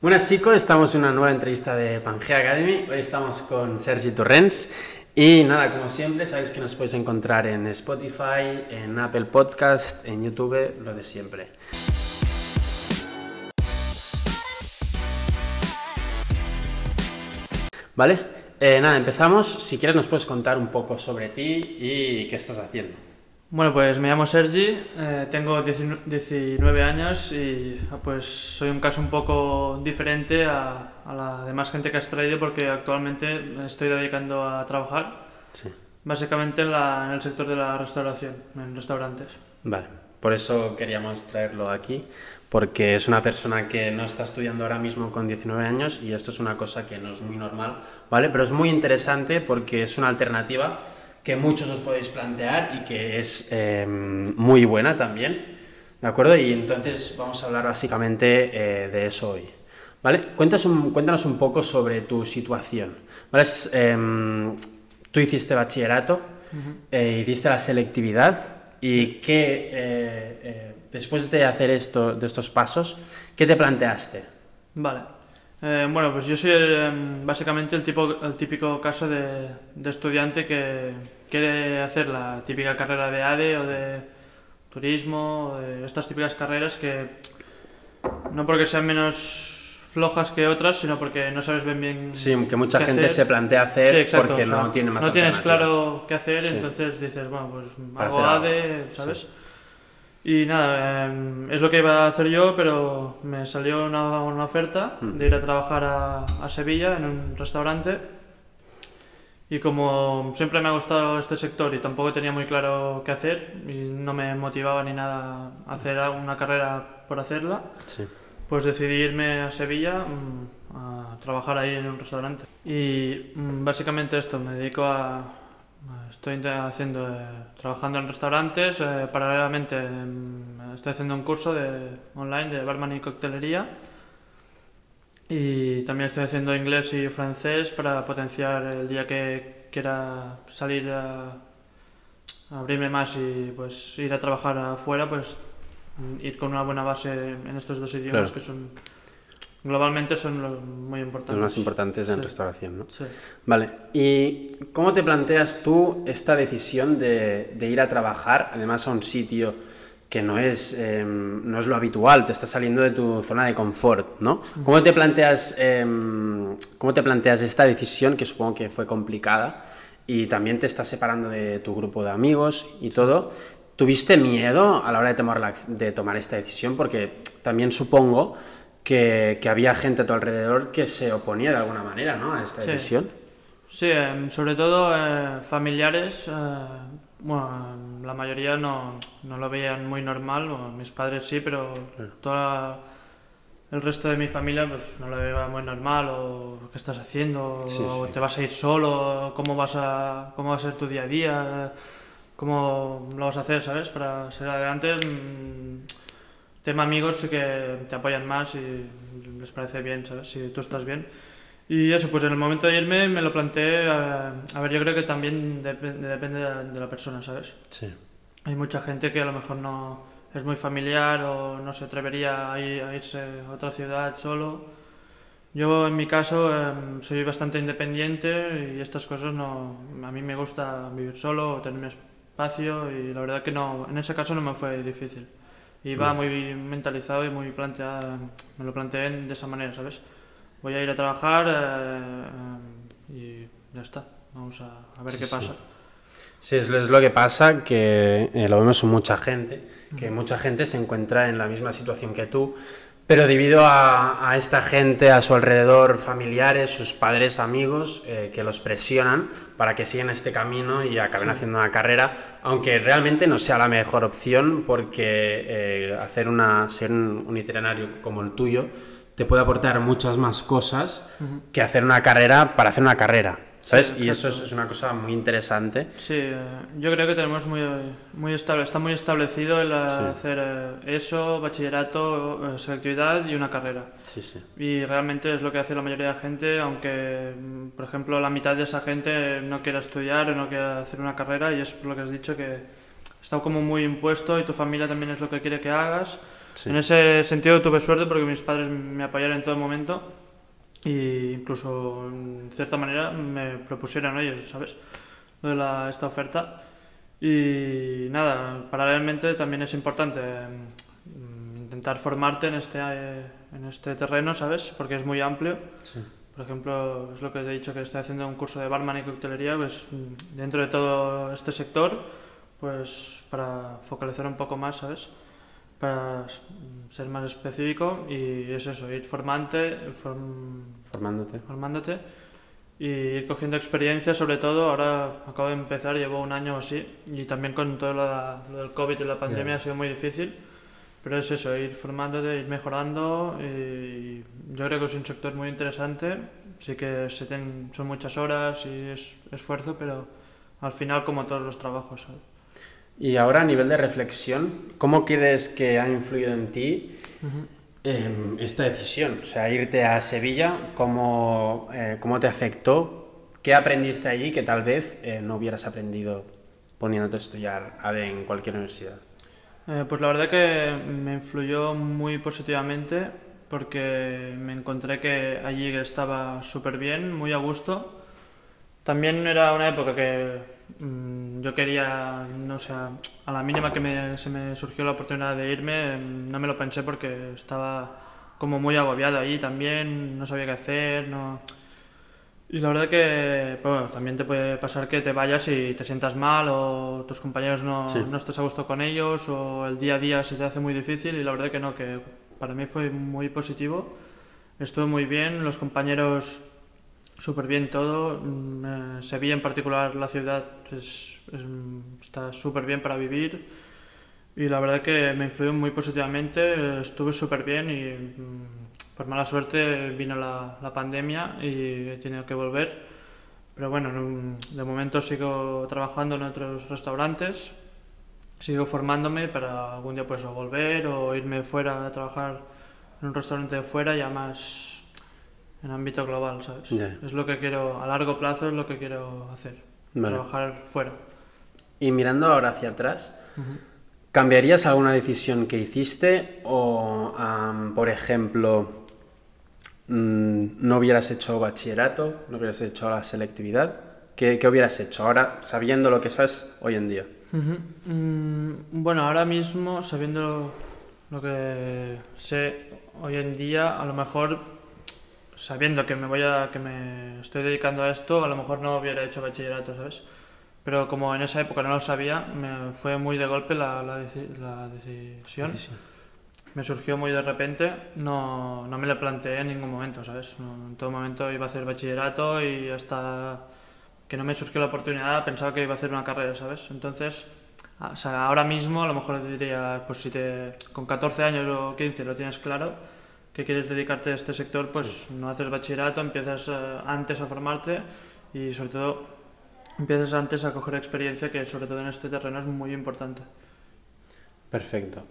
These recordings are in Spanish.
Buenas chicos, estamos en una nueva entrevista de Pangea Academy. Hoy estamos con Sergi Torrens. Y nada, como siempre, sabéis que nos podéis encontrar en Spotify, en Apple Podcast, en YouTube, lo de siempre. ¿Vale? Eh, nada, empezamos. Si quieres nos puedes contar un poco sobre ti y qué estás haciendo. Bueno, pues me llamo Sergi, eh, tengo 19 años y ah, pues soy un caso un poco diferente a, la demás gente que has traído porque actualmente me estoy dedicando a trabajar Sí. básicamente en, la- en el sector de la restauración, en restaurantes. Vale, por eso queríamos traerlo aquí, porque es una persona que no está estudiando ahora mismo con 19 años y esto es una cosa que no es muy normal, ¿vale? Pero es muy interesante porque es una alternativa que muchos os podéis plantear y que es eh, muy buena también, ¿de acuerdo? Y entonces vamos a hablar básicamente eh, de eso hoy. ¿Vale? Cuéntanos un, cuéntanos un poco sobre tu situación. ¿Vale? Es, em, tú hiciste bachillerato, eh, hiciste la selectividad y qué, eh, eh, después de hacer esto, de estos pasos, ¿qué te planteaste? Vale. Eh, bueno, pues yo soy eh, básicamente el, tipo, el típico caso de, de estudiante que quiere hacer la típica carrera de ADE o de turismo, o de estas típicas carreras que no porque sean menos flojas que otras, sino porque no sabes bien bien Sí, que mucha gente hacer. se plantea hacer Sí, exacto, porque o sea, no tiene más No tienes claro qué hacer, Sí. entonces dices, bueno, pues algo, ADE, ¿sabes? Y nada, eh, es lo que iba a hacer yo, pero me salió una, una oferta Mm. de ir a trabajar a, a Sevilla en un restaurante. Y como siempre me ha gustado este sector y tampoco tenía muy claro qué hacer y no me motivaba ni nada hacer una carrera por hacerla, Sí. pues decidí irme a Sevilla mm, a trabajar ahí en un restaurante. Y mm, básicamente esto, me dedico a... Estoy haciendo, eh, trabajando en restaurantes, eh, paralelamente mm, estoy haciendo un curso de, online de barman y coctelería. Y también estoy haciendo inglés y francés para potenciar el día que quiera salir a, a abrirme más y pues ir a trabajar afuera, pues ir con una buena base en estos dos idiomas Claro. que son globalmente son lo- muy importantes. Los más importantes en Sí. restauración, ¿no? Sí. Vale, ¿y cómo te planteas tú esta decisión de, de ir a trabajar, además a un sitio que no es, eh, no es lo habitual, te estás saliendo de tu zona de confort, ¿no? ¿Cómo te planteas, eh, cómo te planteas esta decisión, que supongo que fue complicada, y también te estás separando de tu grupo de amigos y todo? ¿Tuviste miedo a la hora de tomar, la- de tomar esta decisión? Porque también supongo que, que había gente a tu alrededor que se oponía de alguna manera, ¿no? A esta Sí. decisión. Sí, em, sobre todo eh, familiares, eh, bueno, em, la mayoría no, no lo veían muy normal, o mis padres sí, pero toda el resto de mi familia pues no lo veía muy normal, o qué estás haciendo, Sí, o sí. te vas a ir solo, cómo vas a, cómo va a ser tu día a día, cómo lo vas a hacer, ¿sabes? Para seguir adelante. mm, tema amigos sí que te apoyan más y les parece bien, ¿sabes? Si tú estás bien. Y eso, pues en el momento de irme me lo planteé, eh, a ver, yo creo que también dep- depende de la, de la persona, ¿sabes? Sí. Hay mucha gente que a lo mejor no es muy familiar o no se atrevería a, ir- a irse a otra ciudad solo. Yo en mi caso em, soy bastante independiente y estas cosas no... A mí me gusta vivir solo, tener mi espacio y la verdad que no, en ese caso no me fue difícil. Iba Vale. muy mentalizado y muy planteado, me lo planteé de esa manera, ¿sabes? Voy a ir a trabajar eh, y ya está. Vamos a, a ver Sí, qué sí. pasa. Sí, es, es lo que pasa, que eh, lo vemos en mucha gente, que mucha gente se encuentra en la misma situación que tú, pero debido a, a esta gente a su alrededor, familiares, sus padres, amigos, eh, que los presionan para que sigan este camino y acaben haciendo una carrera, aunque realmente no sea la mejor opción, porque eh, hacer una, ser un, un itinerario como el tuyo te puede aportar muchas más cosas que hacer una carrera para hacer una carrera. ¿Sabes? y eso es, es una cosa muy interesante. Sí, eh, yo creo que tenemos muy, muy estable, está muy establecido el Sí. hacer eh, eso, bachillerato, eh, selectividad y una carrera. Sí, sí. Y realmente es lo que hace la mayoría de la gente, aunque, mm, por ejemplo, la mitad de esa gente no quiera estudiar o no quiera hacer una carrera, y es por lo que has dicho que está como muy impuesto y tu familia también es lo que quiere que hagas. En ese sentido tuve suerte porque mis padres me apoyaron en todo momento e incluso en cierta manera me propusieron ellos, ¿sabes? Lo de la, esta oferta. Y nada, paralelamente también es importante mm, intentar formarte en este, en este terreno, ¿sabes? Porque es muy amplio. Por ejemplo, es lo que te he dicho que estoy haciendo un curso de barman y coctelería, pues dentro de todo este sector, pues para focalizar un poco más, ¿sabes? Para ser más específico y es eso, ir formante, formándote. formándote y ir cogiendo experiencia, sobre todo, ahora acabo de empezar, llevo un año o así, y también con todo lo, del COVID y la pandemia ha sido muy difícil, pero es eso, ir formándote, ir mejorando, y yo creo que es un sector muy interesante, sí que se son muchas horas y es esfuerzo, pero al final como todos los trabajos. Y ahora a nivel de reflexión, ¿cómo crees que ha influido en ti? esta decisión? O sea, irte a Sevilla, ¿cómo, eh, ¿cómo te afectó? ¿Qué aprendiste allí que tal vez eh, no hubieras aprendido poniéndote a estudiar ADE en cualquier universidad? Eh, pues la verdad que me influyó muy positivamente porque me encontré que allí estaba súper bien, muy a gusto. También era una época que mm, yo quería, no sé, a la mínima que se me surgió la oportunidad de irme, mm, no me lo pensé porque estaba como muy agobiado allí también, no sabía qué hacer, no... Y la verdad que bueno, también te puede pasar que te vayas y te sientas mal o tus compañeros no, no estés a gusto con ellos o el día a día se te hace muy difícil y la verdad que no, que para mí fue muy positivo. Estuvo muy bien, los compañeros súper bien todo. Mm, Sevilla en particular, la ciudad está súper bien para vivir y la verdad que me influyó muy positivamente, estuve súper bien y mm, por mala suerte vino la, la, pandemia y he tenido que volver. Pero bueno, de momento sigo trabajando en otros restaurantes, sigo formándome para algún día pues volver o irme fuera a trabajar en un restaurante de fuera ya más en ámbito global, ¿sabes? Es lo que quiero, a largo plazo es lo que quiero hacer, trabajar fuera. Y mirando ahora hacia atrás, ¿cambiarías alguna decisión que hiciste o, por ejemplo, mm, no hubieras hecho bachillerato, no hubieras hecho la selectividad? ¿Qué, ¿Qué, hubieras hecho ahora, sabiendo lo que sabes hoy en día? Mm, bueno, ahora mismo, sabiendo lo que sé hoy en día, a lo mejor sabiendo que me voy a que me estoy dedicando a esto, a lo mejor no hubiera hecho bachillerato, ¿sabes? Pero como en esa época no lo sabía, me fue muy de golpe la, la, la decisión. Me surgió muy de repente, no, no me la planteé en ningún momento, ¿sabes? en todo momento iba a hacer bachillerato y hasta que no me surgió la oportunidad pensaba que iba a hacer una carrera, ¿sabes? Entonces, o sea, ahora mismo a lo mejor diría, pues si te, con 14 años o 15 lo tienes claro, que quieres dedicarte a este sector, pues no haces bachillerato, empiezas eh, antes a formarte y sobre todo empiezas antes a coger experiencia, que sobre todo en este terreno es muy importante. Perfecto.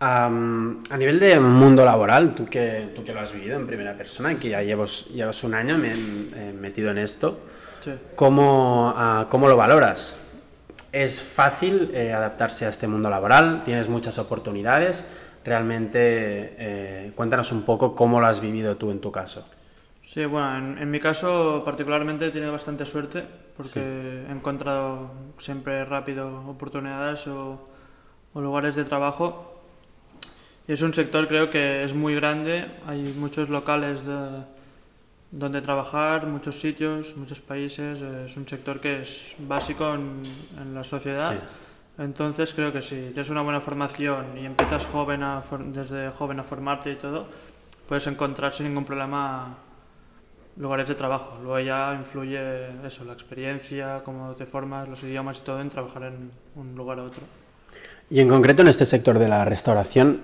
a nivel de mundo laboral, tú que, tú que lo has vivido en primera persona, que ya llevas, llevas un año metido en esto, ¿cómo, ah, ¿cómo, lo valoras? ¿Es fácil eh, adaptarse a este mundo laboral? ¿Tienes muchas oportunidades? Realmente eh, cuéntanos un poco cómo lo has vivido tú en tu caso. Sí, bueno, en, mi caso particularmente he tenido bastante suerte porque he encontrado siempre rápido oportunidades o, lugares de trabajo. Y es un sector creo que es muy grande, hay muchos locales de, donde trabajar, muchos sitios, muchos países, es un sector que es básico en, en la sociedad. Sí entonces creo que si tienes una buena formación y empiezas joven desde joven a formarte y todo, puedes encontrar sin ningún problema lugares de trabajo. Luego ya influye eso, la experiencia, cómo te formas, los idiomas y todo en trabajar en un lugar u otro. Y en concreto en este sector de la restauración,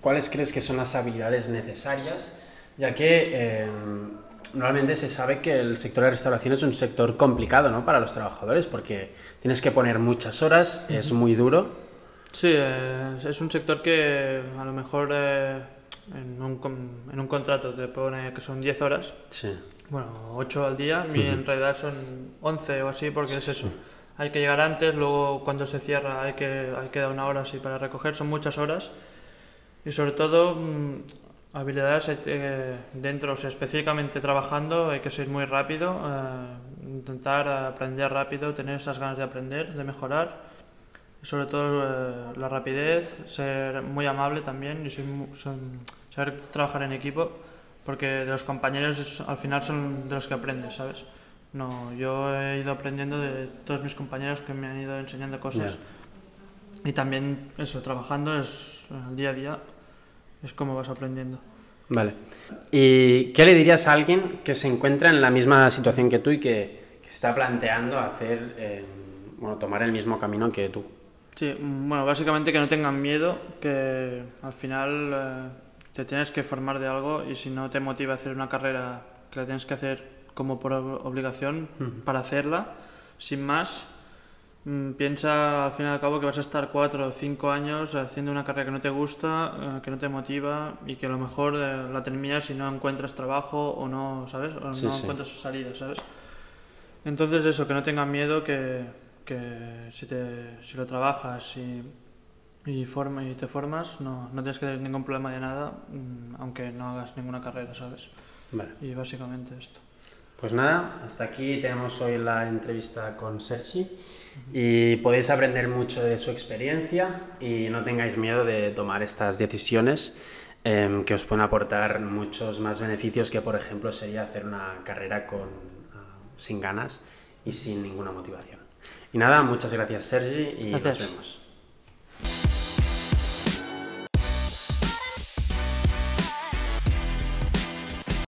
¿cuáles crees que son las habilidades necesarias? Ya que em, normalmente se sabe que el sector de restauración es un sector complicado ¿no? para los trabajadores porque tienes que poner muchas horas, es muy duro. Sí, es un sector que a lo mejor eh, en, un, en, un, contrato te pone que son 10 horas. Sí. Bueno, 8 al día, y en realidad son 11 o así porque es eso. Hay que llegar antes, luego cuando se cierra hay que, hay que dar una hora así para recoger, son muchas horas. Y sobre todo, mm, habilidades eh, dentro, o sea, específicamente trabajando, hay que ser muy rápido, eh, intentar aprender rápido, tener esas ganas de aprender, de mejorar. Sobre todo eh, la rapidez, ser muy amable también y ser, saber trabajar en equipo, porque de los compañeros al final son de los que aprendes, ¿sabes? No, yo he ido aprendiendo de todos mis compañeros que me han ido enseñando cosas. Y también eso, trabajando es el día a día, es como vas aprendiendo. Vale. ¿Y qué le dirías a alguien que se encuentra en la misma situación que tú y que, está planteando hacer, eh, bueno, tomar el mismo camino que tú? Sí, bueno, básicamente que no tengan miedo, que al final eh, te tienes que formar de algo y si no te motiva a hacer una carrera que la tienes que hacer como por obligación para hacerla, sin más, piensa al fin y al cabo que vas a estar cuatro o cinco años haciendo una carrera que no te gusta, eh, que no te motiva y que a lo mejor eh, la terminas si no encuentras trabajo o no, ¿sabes? O no encuentras salida, ¿sabes? Entonces eso, que no tengas miedo, que, que si, te, si lo trabajas y, y, forma, y te formas, no, no tienes que tener ningún problema de nada, mm, aunque no hagas ninguna carrera, ¿sabes? Vale. Y básicamente esto. Pues nada, hasta aquí tenemos hoy la entrevista con Sergi y podéis aprender mucho de su experiencia y no tengáis miedo de tomar estas decisiones em, que os pueden aportar muchos más beneficios que por ejemplo sería hacer una carrera con, ah, sin ganas y sin ninguna motivación. Y nada, muchas gracias Sergi y nos vemos.